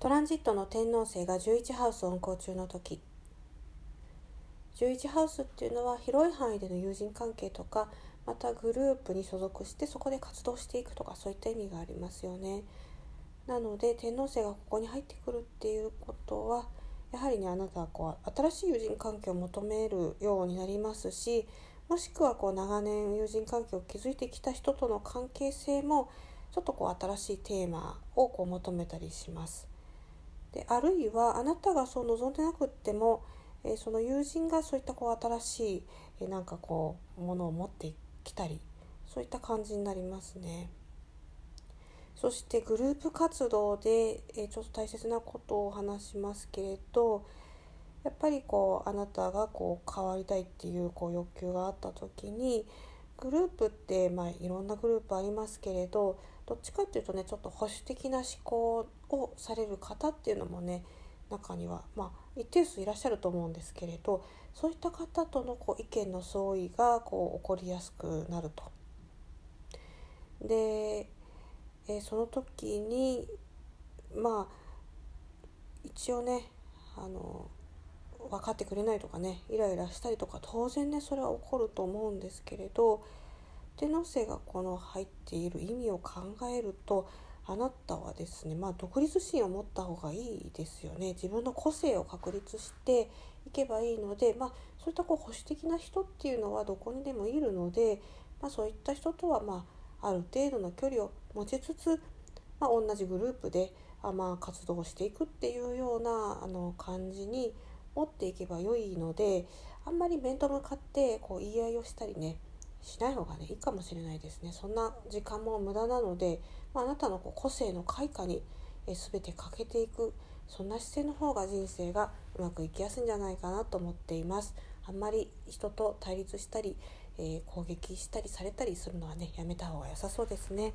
トランジットの天王星が11ハウス運行中の時11ハウスっていうのは広い範囲での友人関係とかまたグループに所属してそこで活動していくとかそういった意味がありますよね。なので天王星がここに入ってくるっていうことはやはりねあなたはこう新しい友人関係を求めるようになりますしもしくはこう長年友人関係を築いてきた人との関係性もちょっとこう新しいテーマをこう求めたりします。であるいはあなたがそう望んでなくっても、えー、その友人がそういったこう新しい、えー、なんかこうものを持ってきたりそういった感じになりますね。そしてグループ活動で、えー、ちょっと大切なことを話しますけれどやっぱりこうあなたがこう変わりたいっていうこう欲求があった時にグループって、まあ、いろんなグループありますけれどどっちかっていうとねちょっと保守的な思考をされる方っていうのもね中には、まあ、一定数いらっしゃると思うんですけれどそういった方とのこう意見の相違がこう起こりやすくなると。でえ、その時にまあ一応ねあの分かってくれないとかねイライラしたりとか当然ねそれは起こると思うんですけれど天王星がこの入っている意味を考えるとあなたはですねまあ独立心を持った方がいいですよね。自分の個性を確立していけばいいのでまあそういったこう保守的な人っていうのはどこにでもいるので、まあ、そういった人とはまあある程度の距離を持ちつつ、まあ、同じグループであまあ活動していくっていうようなあの感じに持っていけば良いのであんまり面と向かってこう言い合いをしたりねしない方がねいいかもしれないですねそんな時間も無駄なので、まあ、あなたのこう個性の開花にえ全て欠けていくそんな姿勢の方が人生がうまくいきやすいんじゃないかなと思っていますあんまり人と対立したりえー、攻撃したりされたりするのはねやめた方が良さそうですね。